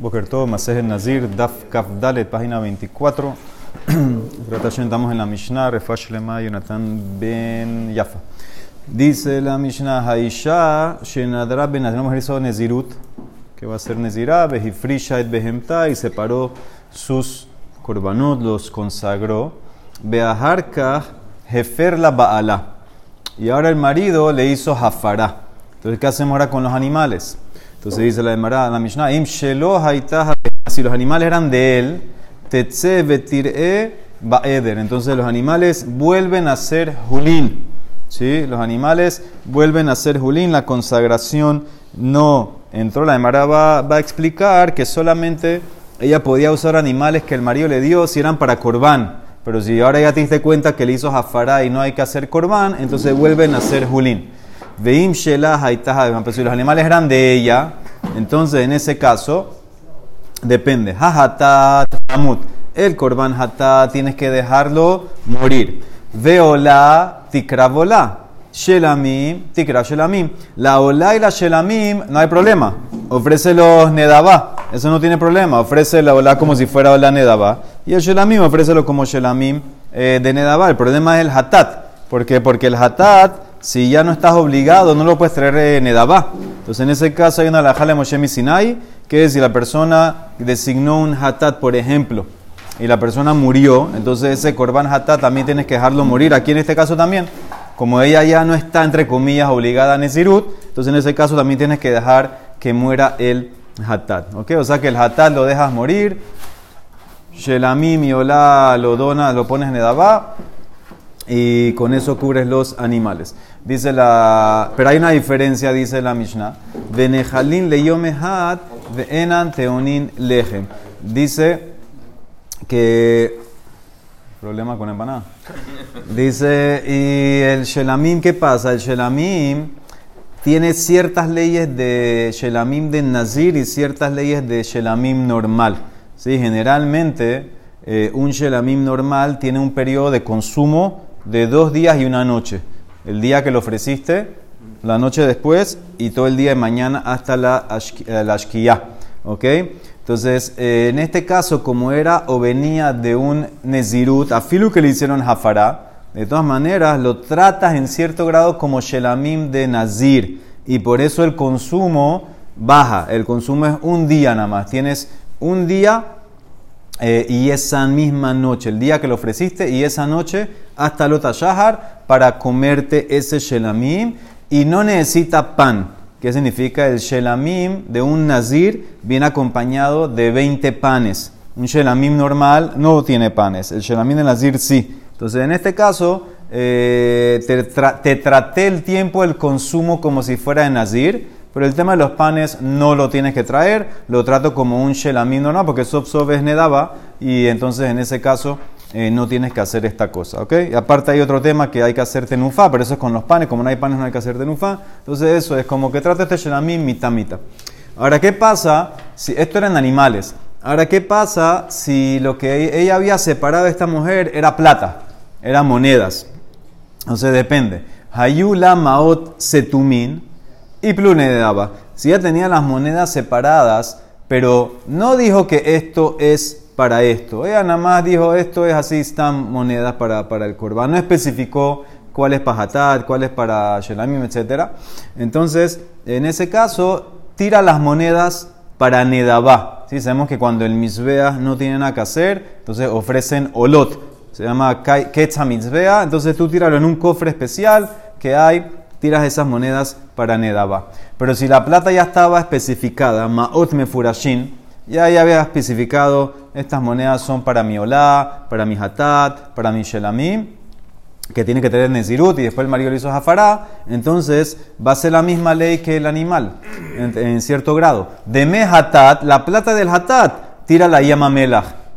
Boker Tov, Masej Nazir, Daf Kaf Dalet, página 24. Estamos en la Mishnah, Refash Lema, Jonathan Ben Yafa. Dice la Mishnah, Haisha, Shenadra Ben Nazir, una mujer hizo Nezirut, que va a ser Nezirah, Behifrisha et Behemta, y separó sus korbanot, los consagró. Beaharka, Jefer la Baala. Y ahora el marido le hizo Jafara. Entonces, ¿qué hacemos ahora con los animales? Entonces dice la Emara, la Mishnah, Im si los animales eran de él, tetze vetir'e ba'eder. Entonces los animales vuelven a ser julín. ¿Sí? Los animales vuelven a ser julín. La consagración no entró. La Emara va, va, a explicar que solamente ella podía usar animales que el marido le dio si eran para corbán. Pero si ahora ya te diste cuenta que le hizo jafara y no hay que hacer corbán, entonces vuelven a ser julín. Veim Shelah Pero si los animales eran de ella, entonces en ese caso depende. Hahatat Hamut. El korban hatat tienes que dejarlo morir. Veola tikravola. Shelamim, tikra shelamim. La ola y la shelamim no hay problema. Ofrece los nedabá. Eso no tiene problema. Ofrece la ola como si fuera ola nedabá. Y el shelamim ofrécelo como shelamim eh, de nedabá. El problema es el hatat. ¿Por qué? Porque el hatat si ya no estás obligado, no lo puedes traer en Edabá. Entonces, en ese caso hay una lajale Moshe Sinai, que es si la persona designó un hatat, por ejemplo, y la persona murió, entonces ese korban hatat también tienes que dejarlo morir. Aquí en este caso también, como ella ya no está, entre comillas, obligada a Nezirut, entonces en ese caso también tienes que dejar que muera el hatat. ¿Ok? O sea que el hatat lo dejas morir, Shelamim y lo dona, lo pones en Edabá, y con eso cubres los animales. Dice la, pero hay una diferencia, dice la Mishnah. Venejalin leyomehat enan teonin lejem. Dice que problema con empanada. Dice y el shelamim qué pasa? El shelamim tiene ciertas leyes de shelamim de nazir y ciertas leyes de shelamim normal. Sí, generalmente eh, un shelamim normal tiene un periodo de consumo de dos días y una noche el día que lo ofreciste, la noche después y todo el día de mañana hasta la, eh, ashkiyah. ¿Ok? Entonces, eh, en este caso, como era o venía de un nezirut, a filu que le hicieron jafara, de todas maneras lo tratas en cierto grado como shelamim de nazir y por eso el consumo baja. El consumo es un día nada más. Tienes un día eh, y esa misma noche, el día que lo ofreciste, y esa noche hasta Lota Shahar para comerte ese shelamim y no necesita pan. ¿Qué significa? El shelamim de un nazir viene acompañado de 20 panes. Un shelamim normal no tiene panes, el shelamim de nazir sí. Entonces, en este caso, eh, te, traté el tiempo del consumo como si fuera de nazir pero el tema de los panes no lo tienes que traer, lo trato como un shelamim no, porque sof es nedaba y entonces en ese caso eh, no tienes que hacer esta cosa, ¿ok? Aparte hay otro tema que hay que hacer tenufa, pero eso es con los panes, como no hay panes no hay que hacer tenufa, entonces eso es como que trata este shelamim mitad mitad. Ahora, ¿qué pasa si esto eran animales? Ahora, ¿qué pasa si lo que ella había separado de esta mujer era plata, eran monedas? Entonces depende. Hayula maot setumin, y Plune daba. Si ya tenía las monedas separadas, pero no dijo que esto es para esto. Ella nada más dijo esto es así, están monedas para, para el corbán. No especificó cuál es para Hatat, cuál es para Shelamim, etc. Entonces, en ese caso, tira las monedas para Nedabá. ¿Sí? Sabemos que cuando el Misbea no tiene nada que hacer, entonces ofrecen Olot. Se llama Ketza Mitzvea. Entonces tú tíralo en un cofre especial que hay tiras esas monedas para Nedaba. Pero si la plata ya estaba especificada, Ma'ot Mefurashin, ya, ya había especificado, estas monedas son para mi Olá, para mi Hatat, para mi Shelamim, que tiene que tener Nezirut y después el marido lo hizo Jafará, entonces va a ser la misma ley que el animal, en, cierto grado. De me Hatat, la plata del Hatat, tira la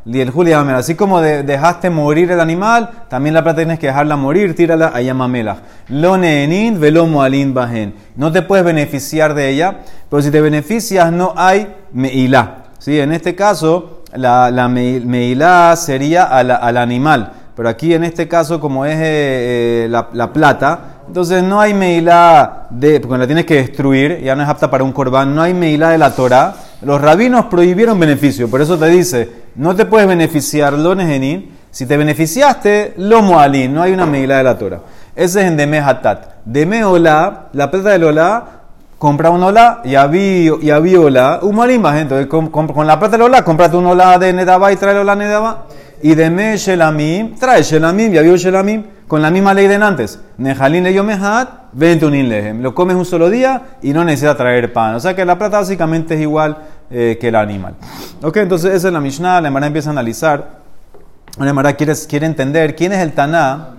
llama Melach. Así como dejaste morir el animal, también la plata tienes que dejarla morir, tírala a Yamamela. Lo neenin velo moalin bajen. No te puedes beneficiar de ella, pero si te beneficias no hay meilá. ¿Sí? En este caso, la, la meilá sería al, animal. Pero aquí en este caso, como es eh, eh, la, plata, entonces no hay meilá de, porque la tienes que destruir, ya no es apta para un corbán, no hay meilá de la Torah Los rabinos prohibieron beneficio, por eso te dice, no te puedes beneficiar lo nejenin, si te beneficiaste, lo moalín, no hay una medida de la Torah. Ese es en Deme Hatat. Deme Olá, la plata del Olá, compra un Olá y había, Olá, un moalín más, entonces con, con, la plata del Olá, comprate un Olá de Nedaba y trae el Olá Nedaba. Y Deme Shelamim, trae Shelamim y había Shelamim con la misma ley de antes. Nejalin le yomehat, ventunin lehem. Lo comes un solo día y no necesita traer pan. O sea que la plata básicamente es igual eh, que el animal. Ok, entonces esa es la Mishnah. La Emara empieza a analizar. La Emara quiere, quiere entender quién es el Taná.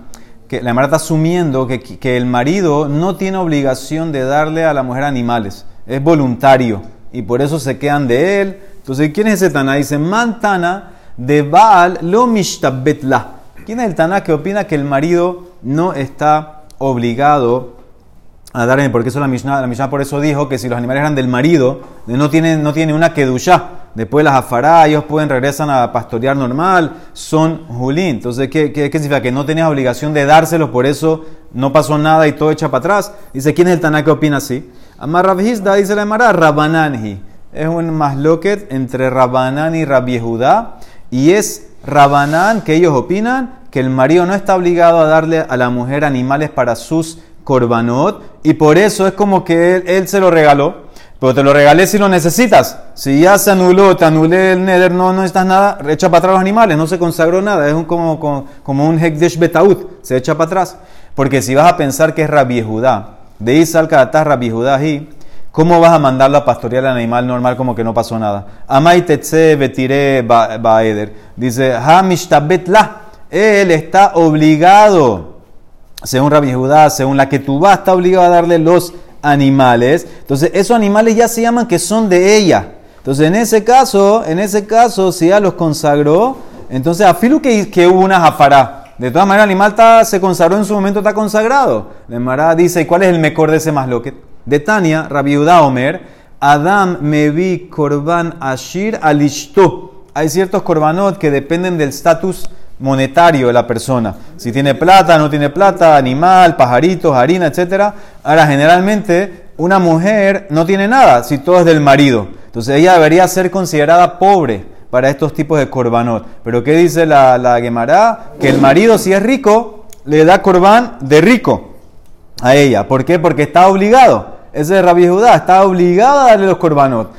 Que la Emara está asumiendo que, que el marido no tiene obligación de darle a la mujer animales. Es voluntario. Y por eso se quedan de él. Entonces, ¿quién es ese Taná? Dice, Mantana de Baal lo mishtabetla ¿Quién es el Taná que opina que el marido no está obligado a dar? Porque eso la Mishnah, la Mishnah por eso dijo que si los animales eran del marido, no tienen, no tiene una kedushá. Después las afará, ellos pueden regresan a pastorear normal, son julín. Entonces, ¿qué, qué, significa? Que no tenías obligación de dárselos, por eso no pasó nada y todo echa para atrás. Dice, ¿quién es el Taná que opina así? Amar dice la Emara, Rabananji. Es un masloquet entre Rabanan y Rabbi y es Rabanán, que ellos opinan que el marido no está obligado a darle a la mujer animales para sus korbanot y por eso es como que él, se lo regaló, pero te lo regalé si lo necesitas. Si ya se anuló, te anulé el neder, no, no necesitas nada, echa para atrás los animales, no se consagró nada, es un, como, como, un hekdesh betaut, se echa para atrás. Porque si vas a pensar que es Rabbi Judá, de Isal Karatás Rabbi Judá ¿Cómo vas a mandarlo a pastorear al animal normal como que no pasó nada? Amai tetse betire baeder. Dice, ha la. Él está obligado, según Rabbi Judá, según la que tú vas, está obligado a darle los animales. Entonces, esos animales ya se llaman que son de ella. Entonces, en ese caso, en ese caso, si ella los consagró, entonces, afilo que, que hubo una jafará. De todas maneras, el animal está, se consagró en su momento, está consagrado. La Mara dice, ¿y cuál es el mejor de ese masloquet? De Tania, Rabbi Omer, Adam me vi korban ashir alishto. Hay ciertos korbanot que dependen del estatus monetario de la persona. Si tiene plata, no tiene plata, animal, pajaritos, harina, etc. Ahora, generalmente, una mujer no tiene nada si todo es del marido. Entonces, ella debería ser considerada pobre para estos tipos de korbanot. Pero, ¿qué dice la, la Gemara? Que el marido, si es rico, le da korban de rico a ella. ¿Por qué? Porque está obligado. Ese es Rabbi Judá, está obligado a darle los korbanot.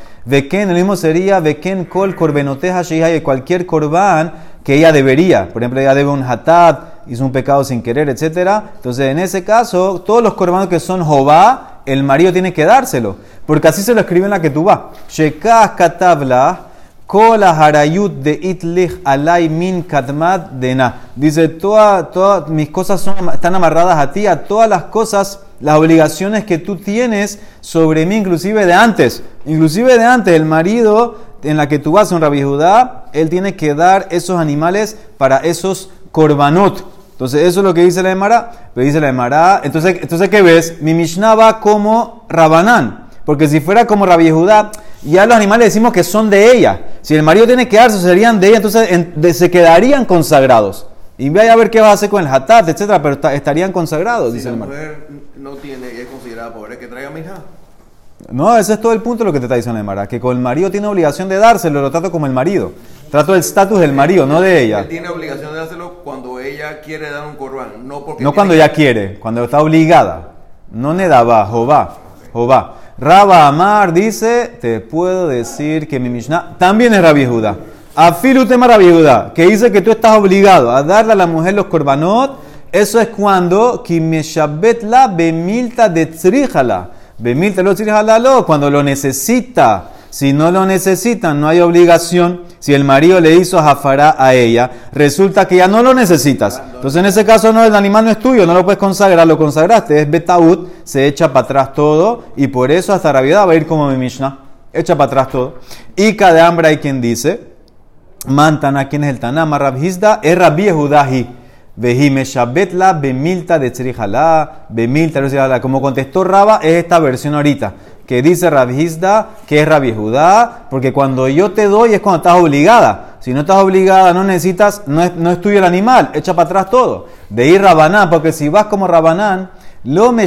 quién? el mismo sería quién kol korbenoteja de cualquier korban que ella debería. Por ejemplo, ella debe un hatat, hizo un pecado sin querer, etc. Entonces, en ese caso, todos los korbanos que son jová, el marido tiene que dárselo. Porque así se lo escribe en la que tú vas. Shekah katabla Kola harayut de itlich alay min katmat dena. Dice, todas mis cosas son, están amarradas a ti, a todas las cosas, las obligaciones que tú tienes sobre mí, inclusive de antes. Inclusive de antes, el marido en la que tú vas, en Rabbi Judá, él tiene que dar esos animales para esos korbanot. Entonces, eso es lo que dice la Emara. Pero dice la Emara, entonces, entonces, ¿qué ves? Mi Mishnah va como Rabanán. Porque si fuera como Rabbi Judá, ya los animales decimos que son de ella. Si el marido tiene que darse, serían de ella, entonces se quedarían consagrados. Y vaya a ver qué va a hacer con el hatat, etcétera, pero estarían consagrados, si dice la mujer no tiene y es considerada pobre, que traiga mi hija. No, ese es todo el punto de lo que te está diciendo Mara, que con el marido tiene obligación de dárselo, lo trato como el marido. Trato el estatus del marido, no de ella. Él tiene obligación de dárselo cuando ella quiere dar un corbán, no porque. No cuando ella quiere, cuando está obligada. No nedaba, Jobá. Jobá. Raba Amar dice, te puedo decir que mi Mishnah también es Rabbi Judá. Afilu tema Rabbi Judá, que dice que tú estás obligado a darle a la mujer los korbanot, eso es cuando la bemilta de tzrijala. Bemilta lo lo, cuando lo necesita. Si no lo necesitan, no hay obligación. Si el marido le hizo jafará a ella, resulta que ya no lo necesitas. Entonces, en ese caso, no, el animal no es tuyo, no lo puedes consagrar, lo consagraste, es betaut, se echa para atrás todo, y por eso hasta Rabiedad va a ir como mi Mishnah, echa para atrás todo. Y cada hambre hay quien dice, Mantana, ¿quién es el Tanama? Rabhizda, es Rabbi Yehudahi. Vejimeshabetla bemilta de tzrijala, bemilta de Como contestó Raba, es esta versión ahorita que dice Rabhizda que es Rabbi Judá, porque cuando yo te doy es cuando estás obligada. Si no estás obligada, no necesitas, no es, no tuyo el animal, echa para atrás todo. De ir Rabanán, porque si vas como Rabanán, lo me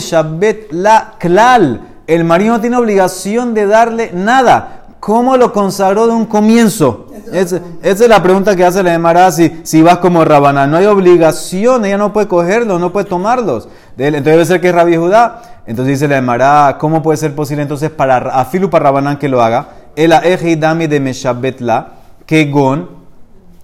la klal. El marido no tiene obligación de darle nada. ¿cómo lo consagró de un comienzo? Es- esa es la pregunta que hace la Gemara si, si vas como Rabanán. No hay obligación, ella no puede cogerlos, no puede tomarlos. Entonces debe ser que es Rabbi Judá. Entonces dice la Gemara, ¿cómo puede ser posible entonces para Afilu para Rabanán que lo haga? El ejidami de Meshabetla, que gon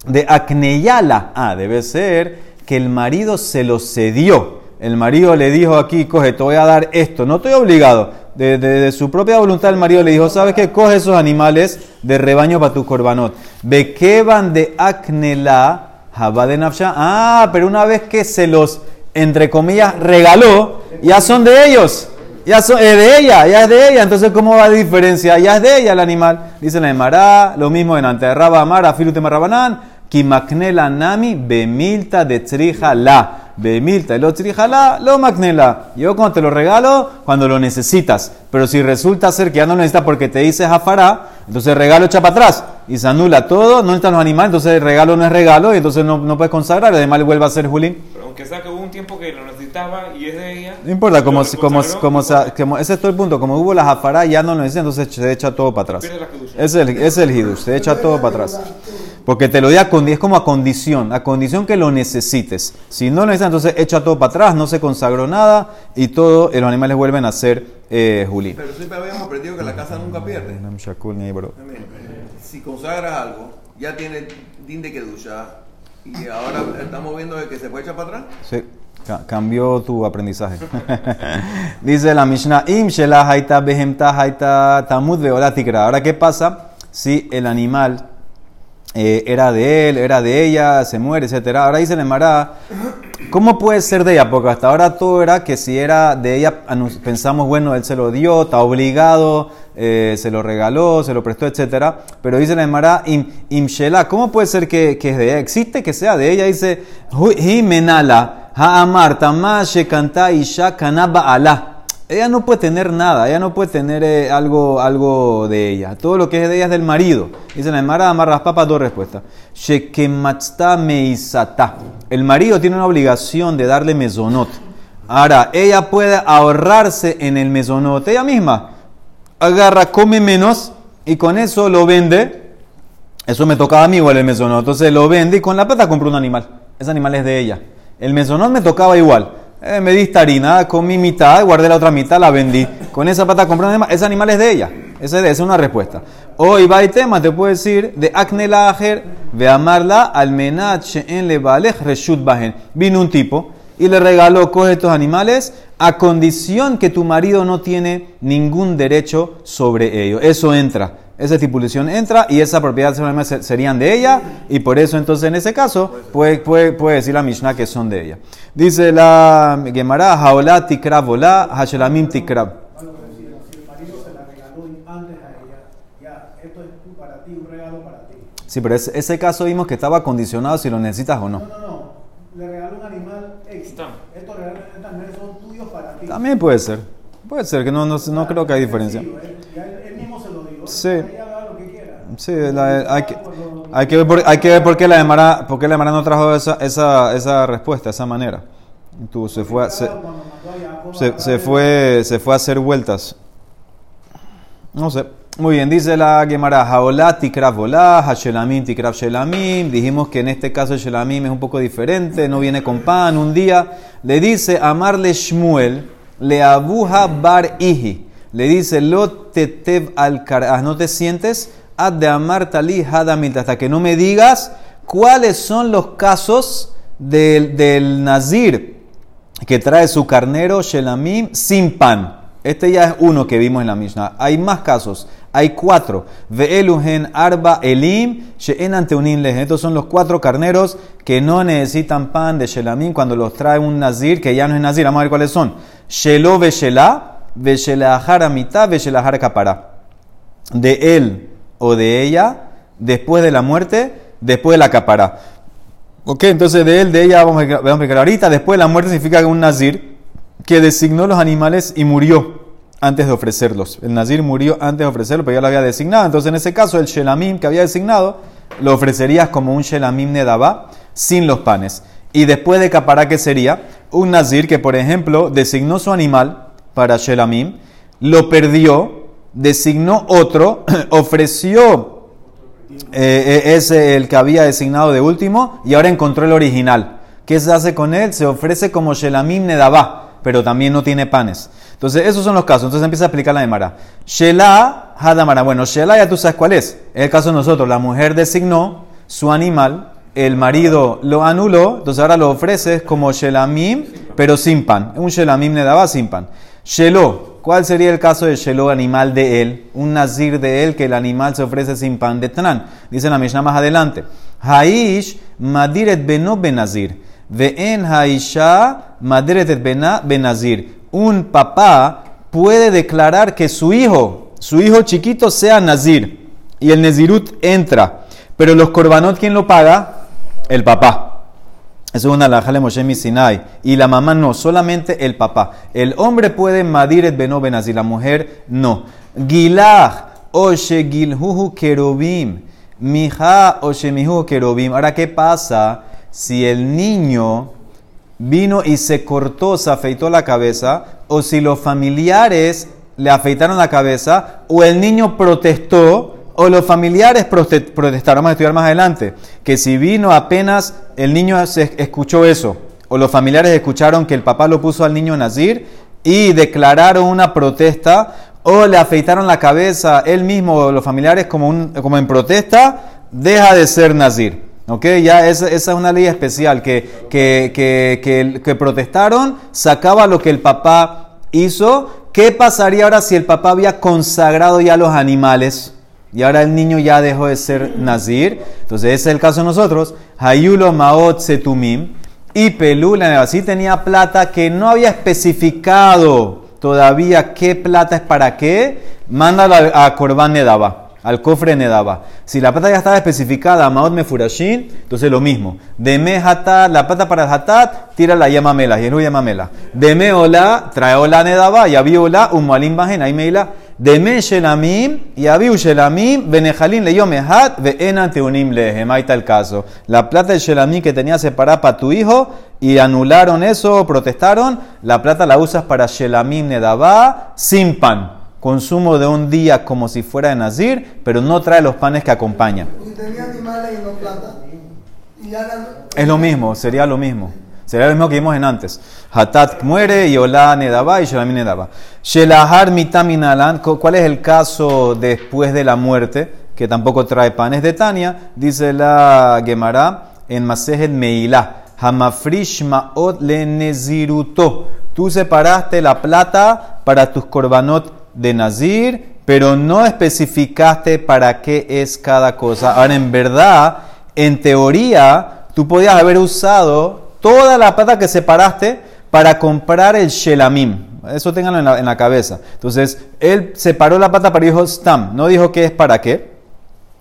de Acneyala. Ah, debe ser que el marido se lo cedió. El marido le dijo aquí, coge, te voy a dar esto. No estoy obligado. De- de su propia voluntad el marido le dijo, ¿sabes qué? Coge esos animales de rebaño para tu corbanot. Bekeban de Acnela, Jabá de Nafsha. Ah, pero una vez que se los, entre comillas, regaló, ya son de ellos. Ya son, es de ella, ya es de ella. Entonces, ¿cómo va la diferencia? Ya es de ella el animal. Dice la Emara, lo mismo en ante Raba Amara, Filutema Rabanán, Kimaknela Nami, Bemilta de Trija la. Bemilta, y lo trija la, lo maknela. Yo cuando te lo regalo, cuando lo necesitas. Pero si resulta ser que ya no lo necesitas porque te dice Jafara, entonces el regalo echa para atrás y se anula todo, no necesitan los animales, entonces el regalo no es regalo y entonces no, no puedes consagrar, además le vuelve a ser Julín. Pero aunque sea que hubo un tiempo que lo necesitaba y es de ella. No importa, como, como, como, como- ese es todo el punto. Como hubo la jafara, ya no lo necesita, entonces se echa todo para atrás. Es el, es el hidush, se echa todo para atrás. Porque te lo di a es como a condición, a condición que lo necesites. Si no lo necesitas, entonces echa todo para atrás, no se consagró nada y todo, y los animales vuelven a ser eh, Julín. Pero siempre habíamos aprendido que la casa nunca pierde. Si consagras algo, ya tiene din de kedusha y ahora estamos viendo de que se puede echar para atrás. Sí, cambió tu aprendizaje. Dice la Mishnah, Im haita behemta haita tamud tikra. Ahora, ¿qué pasa si el animal eh, era de él, era de ella, se muere, etcétera? Ahora dice el Emara, ¿cómo puede ser de ella? Porque hasta ahora todo era que si era de ella, pensamos, bueno, él se lo dio, está obligado, eh, se lo regaló, se lo prestó, etcétera. Pero dice la Emara, im, ¿cómo puede ser que, que es de ella? ¿Existe que sea de ella? Dice, "Hu- hi menala, ha'amar, tamashe kanta isha kanaba ala. Ella no puede tener nada, ella no puede tener eh, algo, algo de ella. Todo lo que es de ella es del marido. Dice la Emara, amarras papas, dos respuestas. Shekematzta meisata. El marido tiene una obligación de darle mesonot. Ahora, ella puede ahorrarse en el mesonot. Ella misma agarra, come menos y con eso lo vende. Eso me tocaba a mí igual el mesonot. Entonces lo vende y con la plata compro un animal. Ese animal es de ella. El mesonot me tocaba igual. Eh, me diste harina, comí mitad, guardé la otra mitad, la vendí. Con esa plata compré un animal. Ese animal es de ella. Esa es una respuesta. Hoy va tema, te puedo decir, de acne la ajer, ve amarla, almenat en le reshut bajen. Vino un tipo y le regaló, coge estos animales a condición que tu marido no tiene ningún derecho sobre ellos. Eso entra. Esa estipulación entra y esa propiedad serían de ella y por eso entonces en ese caso puede, puede, puede decir la Mishnah que son de ella. Dice la Gemara, Haolá tikra volá, Hashelamim tikra. Bueno, pero si, si el marido se la regaló antes a ella, ya, esto es tú para ti, un regalo para ti. Sí, pero ese, ese caso vimos que estaba condicionado si lo necesitas o No, no. no, no. Le regaló un animal. Está. Estos regalos animales son tuyos para ti. También puede ser. Puede ser, que no, no, no creo que hay diferencia. Sí, él, ya él, él mismo se lo dio. Sí. Sí, la- hay, que, hay, que ver por, hay que ver por qué la Gemara, por qué la Gemara no trajo esa, esa, esa respuesta, esa manera. Tú, se fue, se, se, se fue, se fue a hacer vueltas. No sé. Muy bien, dice la Gemara, Haolá tikrav volá, Hashelamim tikrav shelamim. Dijimos que en este caso el shelamim es un poco diferente, no viene con pan. Un día le dice amarle Shmuel, le abuja bar ihi. Le dice, lo tetev al karah, no te sientes, ad de amar hadamilta, hasta que no me digas cuáles son los casos del, del nazir que trae su carnero shelamim sin pan. Este ya es uno que vimos en la Mishnah. Hay más casos. Hay cuatro. Ve'eluhen arba elim she'en anteunin lehen. Estos son los cuatro carneros que no necesitan pan de shelamim cuando los trae un nazir que ya no es nazir. Vamos a ver cuáles son. Shelo ve'shela, ve'shelahar amita, ve'shelahar kapara. De él o de ella, después de la muerte, después de la capara. Ok, entonces de él, de ella, vamos a vamos a explicar ahorita. Después de la muerte significa que un nazir que designó los animales y murió antes de ofrecerlos. El nazir murió antes de ofrecerlos, pero ya lo había designado. Entonces, en ese caso, el shelamim que había designado, lo ofrecerías como un shelamim nedabá, sin los panes. Y después de capará, ¿qué sería? Un nazir que, por ejemplo, designó su animal para shelamim, lo perdió, designó otro, ofreció eh, eh, ese el que había designado de último y ahora encontró el original. ¿Qué se hace con él? Se ofrece como Shelamim Nedabá, pero también no tiene panes. Entonces, esos son los casos. Entonces empieza a explicar la Emara. Shela Hadamara. Bueno, Shela ya tú sabes cuál es. Es el caso de nosotros. La mujer designó su animal, el marido lo anuló, entonces ahora lo ofreces como Shelamim, pero sin pan. Un Shelamim Nedabá sin pan. Shelo, ¿cuál sería el caso de Shelo, animal de él? Un nazir de él que el animal se ofrece sin pan de Tran. Dice la Mishnah más adelante. Haish madiret beno benazir. Ve'en haisha maderet benazir. Un papá puede declarar que su hijo, su hijo chiquito sea nazir. Y el nezirut entra. Pero los korbanot, ¿quién lo paga? El papá. Es una Moshe Sinai. Y la mamá no, solamente el papá. El hombre puede madiret beno benazir, la mujer no. Gilah, oshe gilhuhu kerubim. Mija oshe mihu kerubim. Ahora, ¿qué pasa? si el niño vino y se cortó, se afeitó la cabeza, o si los familiares le afeitaron la cabeza, o el niño protestó, o los familiares protestaron. Vamos a estudiar más adelante. Que si vino apenas el niño escuchó eso, o los familiares escucharon que el papá lo puso al niño Nazir y declararon una protesta, o le afeitaron la cabeza él mismo o los familiares como, como en protesta, deja de ser Nazir. ¿Ok? Ya esa, esa, es una ley especial que, que, que, que, protestaron, sacaba lo que el papá hizo. ¿Qué pasaría ahora si el papá había consagrado ya los animales? Y ahora el niño ya dejó de ser nazir. Entonces ese es el caso de nosotros. Hayulo maot setumim. Y Pelula, así tenía plata que no había especificado todavía qué plata es para qué. Mándalo a, Corban Nedaba al cofre Nedaba. Si la plata ya estaba especificada, Maot Mefurashin, entonces lo mismo. Deme Hatat, la plata para el Hatat, tira la Yamamela, y Yamamela. Deme Ola, trae Ola Nedaba, y había Ola, Umualim Bajen, ahí Deme Shelamim, y había Shelamim, Benejalin le Yomehat, Ve'enan Teunim Lehem. Ahí está el caso. La plata de Shelamim que tenía separada para tu hijo, y anularon eso, protestaron, la plata la usas para Shelamim Nedaba, sin pan consumo de un día como si fuera de Nazir, pero no trae los panes que acompañan. Es lo mismo, sería lo mismo. Sería lo mismo que vimos en antes. Hatat muere y Nedaba y Shelamim Nedaba. Shelahar mitaminalan, ¿cuál es el caso después de la muerte? Que tampoco trae panes de Tania. Dice la Gemara en Masejet Meilá. Hamafrish ma'ot le neziruto. Tú separaste la plata para tus korbanot de Nazir, pero no especificaste para qué es cada cosa. Ahora, en verdad, en teoría, tú podías haber usado toda la plata que separaste para comprar el Shelamim. Eso ténganlo en la, cabeza. Entonces, él separó la plata para dijo Stam. No dijo qué es para qué.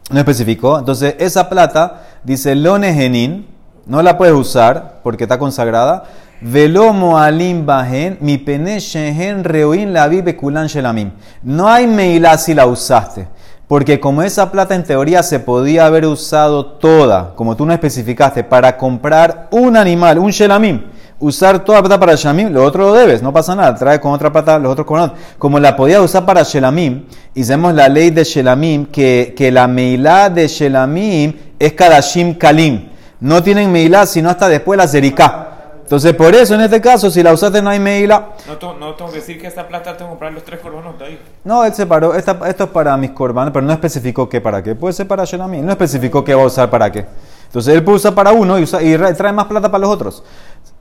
No especificó. Entonces, esa plata, dice Lone Genin, no la puedes usar porque está consagrada. Velo moalim bajen, mi pene shehen reoin la vive shelamim. No hay meilá si la usaste. Porque como esa plata en teoría se podía haber usado toda, como tú no especificaste, para comprar un animal, un shelamim, usar toda la plata para shelamim, lo otro lo debes, no pasa nada, trae con otra plata los otros con Como la podía usar para shelamim, hicimos la ley de shelamim, que, que la meilá de shelamim es kadashim kalim. No tienen meilá sino hasta después la zerika. Entonces, por eso en este caso, si la usaste no hay meila. No, no tengo que decir que esta plata tengo que comprar los tres corbanos de ahí. No, él separó. esto es para mis corbanos, pero no especificó qué para qué. Puede ser para Shenami. No especificó qué va a usar para qué. Entonces, él puede usar para uno y, usa, y trae más plata para los otros.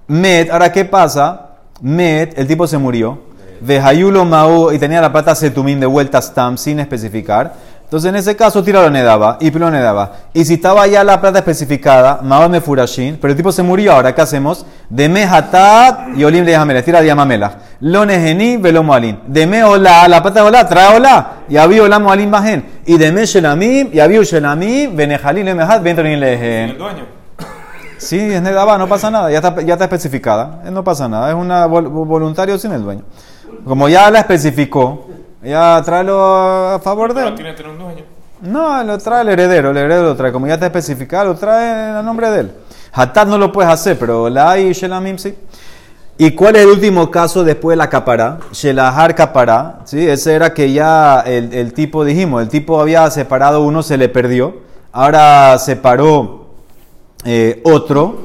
Met, ahora, ¿qué pasa? Met, el tipo se murió. De Hayulo Mau y tenía la plata Setumín de vuelta Stam sin especificar. Entonces, en ese caso, tira lo nedaba y pilo nedaba. Y si estaba ya la plata especificada, me Furashin, pero el tipo se murió, ahora, ¿qué hacemos? De Mehatat y Olim Jamela, tira de Yamamela. Lo Nejeni, velo Moalin. De la plata de Ola, trae Ola. Y había Ola Moalin Bajen. Y de Me Shelamim, y había Shelamim, Benejalin, Lemehat, Bentonin Lejen. El dueño. Sí, es nedaba, no pasa nada, ya está, ya está especificada, no pasa nada, es una voluntario sin el dueño. Como ya la especificó, ya tráelo a favor de él. tiene tener un dueño. No, lo trae el heredero, el heredero lo trae. Como ya está especificado, lo trae a nombre de él. Hatat no lo puedes hacer, pero la y Shelamim sí. ¿Y cuál es el último caso después de la capará? Shelahar capará, ¿sí? Ese era que ya el, el tipo, dijimos, el tipo había separado uno, se le perdió, ahora separó eh, otro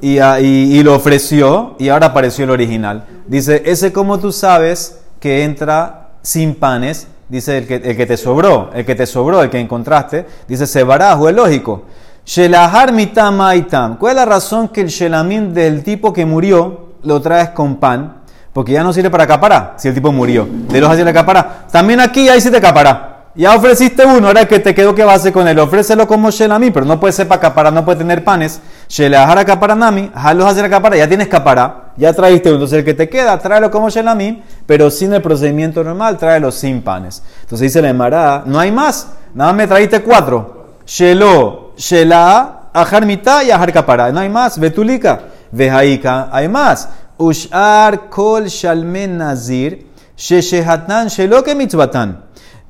y, a- y- y lo ofreció y ahora apareció el original. Dice, ese como tú sabes que entra sin panes, dice el que, el que te sobró, el que te sobró, el que encontraste, dice, se barajo, es lógico. Shelahar mitam aitam. ¿Cuál es la razón que el shelamim del tipo que murió lo traes con pan? Porque ya no sirve para capará, si el tipo murió. De los hacia la capará. También aquí ahí sí te capará. Ya ofreciste uno, ahora que te quedó que va con él. Ofrécelo como shelamim, pero no puede ser para capará, no puede tener panes. Shelahar caparanami, jalos hacia la capará, ya tienes capará, ya traíste uno. Entonces el que te queda, tráelo como shelamim, pero sin el procedimiento normal, tráelo sin panes. Entonces dice la Emara, no hay más, nada más me trajiste cuatro. Shelo, Shela, Ajar mitad y Ajar capará. No hay más. Betulika, Vejaika, hay más. Ushar kol shalmen nazir, Sheshehatan shelo que mitzvatan.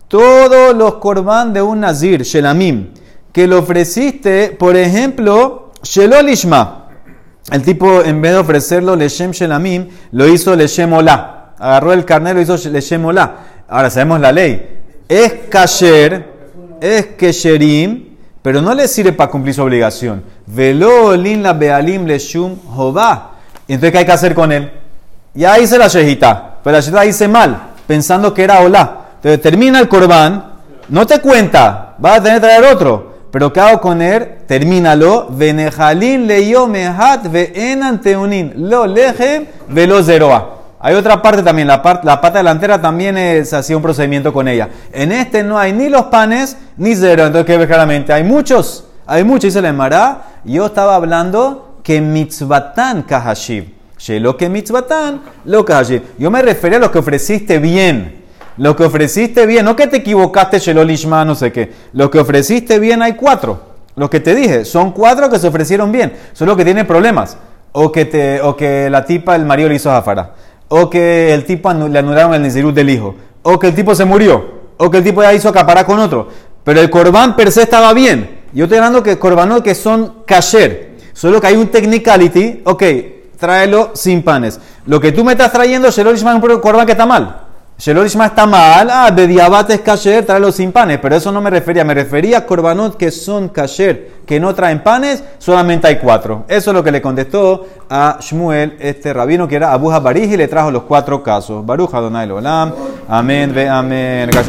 Todos los korban de un nazir, shelamim, que lo ofreciste, por ejemplo, shelo lishma. El tipo, en vez de ofrecerlo leshem shelamim, lo hizo leshem olá. Agarró el carnero y lo hizo leshem olá. Ahora sabemos la ley. Es kasher, es kesherim, pero no le sirve para cumplir su obligación. Velo olin la bealim leshum jová. Entonces, ¿qué hay que hacer con él? Ya hice la shejita, pero la shejita hice mal, pensando que era olá. Entonces termina el corbán, no te cuenta, vas a tener que traer otro. Pero ¿qué hago con él? Termínalo. Venejalin leyo mehat ve'enan teunin. Lo lejem velo zeroa. Hay otra parte también, la, parte, la pata delantera también es así un procedimiento con ella. En este no hay ni los panes ni cero. Entonces, ¿qué ves claramente? Hay muchos, hay muchos. Dice la Emara. Yo estaba hablando que mitzvatan kahashiv. Shelo que mitzvatan lo kahashiv. Yo me refería a lo que ofreciste bien. Lo que ofreciste bien, no que te equivocaste, Shelo Lishma, no sé qué. Lo que ofreciste bien hay cuatro. Lo que te dije, son cuatro que se ofrecieron bien. Solo que tienen problemas. O que, te, o que la tipa, el marido le hizo zafara. O que el tipo le anularon el nizirut del hijo. O que el tipo se murió. O que el tipo ya hizo acaparar con otro. Pero el corbán per se estaba bien. Yo estoy hablando que corbanot que son kasher. Solo que hay un technicality. Ok, tráelo sin panes. Lo que tú me estás trayendo, Shelo Lishma, es un corbán que está mal. Shelolishma está mal, ah, de diabates kasher, tráelo sin panes, pero eso no me refería, me refería a korbanot que son kasher, que no traen panes, solamente hay cuatro. Eso es lo que le contestó a Shmuel, este rabino que era Abu Barij y le trajo los cuatro casos. Baruch Adonai Olam, amén, ve amén.